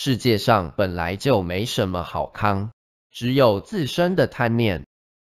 世界上本来就没什么好康只有自身的贪念。